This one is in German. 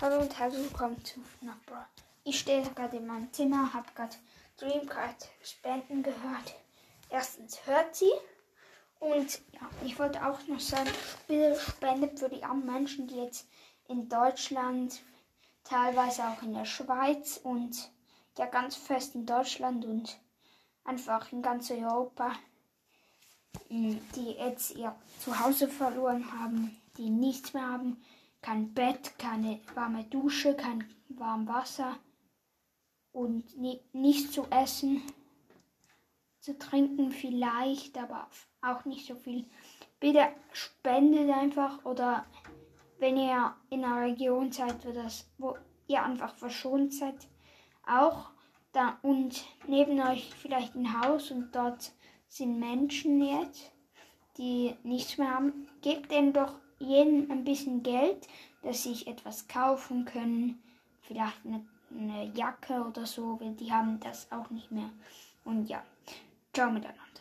Hallo und herzlich willkommen zu Nachbar. Ich stehe gerade in meinem Zimmer, habe gerade Dreamcard Spenden gehört. Erstens hört sie und ja, ich wollte auch noch sagen, bitte spendet für die armen Menschen, die jetzt in Deutschland, teilweise auch in der Schweiz und ja ganz fest in Deutschland und einfach in ganz Europa, die jetzt ihr Zuhause verloren haben, die nichts mehr haben kein Bett, keine warme Dusche, kein warmes Wasser und nie, nichts zu essen, zu trinken vielleicht, aber auch nicht so viel. Bitte spendet einfach oder wenn ihr in einer Region seid, wo, das, wo ihr einfach verschont seid, auch da und neben euch vielleicht ein Haus und dort sind Menschen jetzt, die nichts mehr haben, gebt denen doch jedem ein bisschen Geld, dass sie sich etwas kaufen können. Vielleicht eine, eine Jacke oder so, weil die haben das auch nicht mehr. Und ja, ciao miteinander.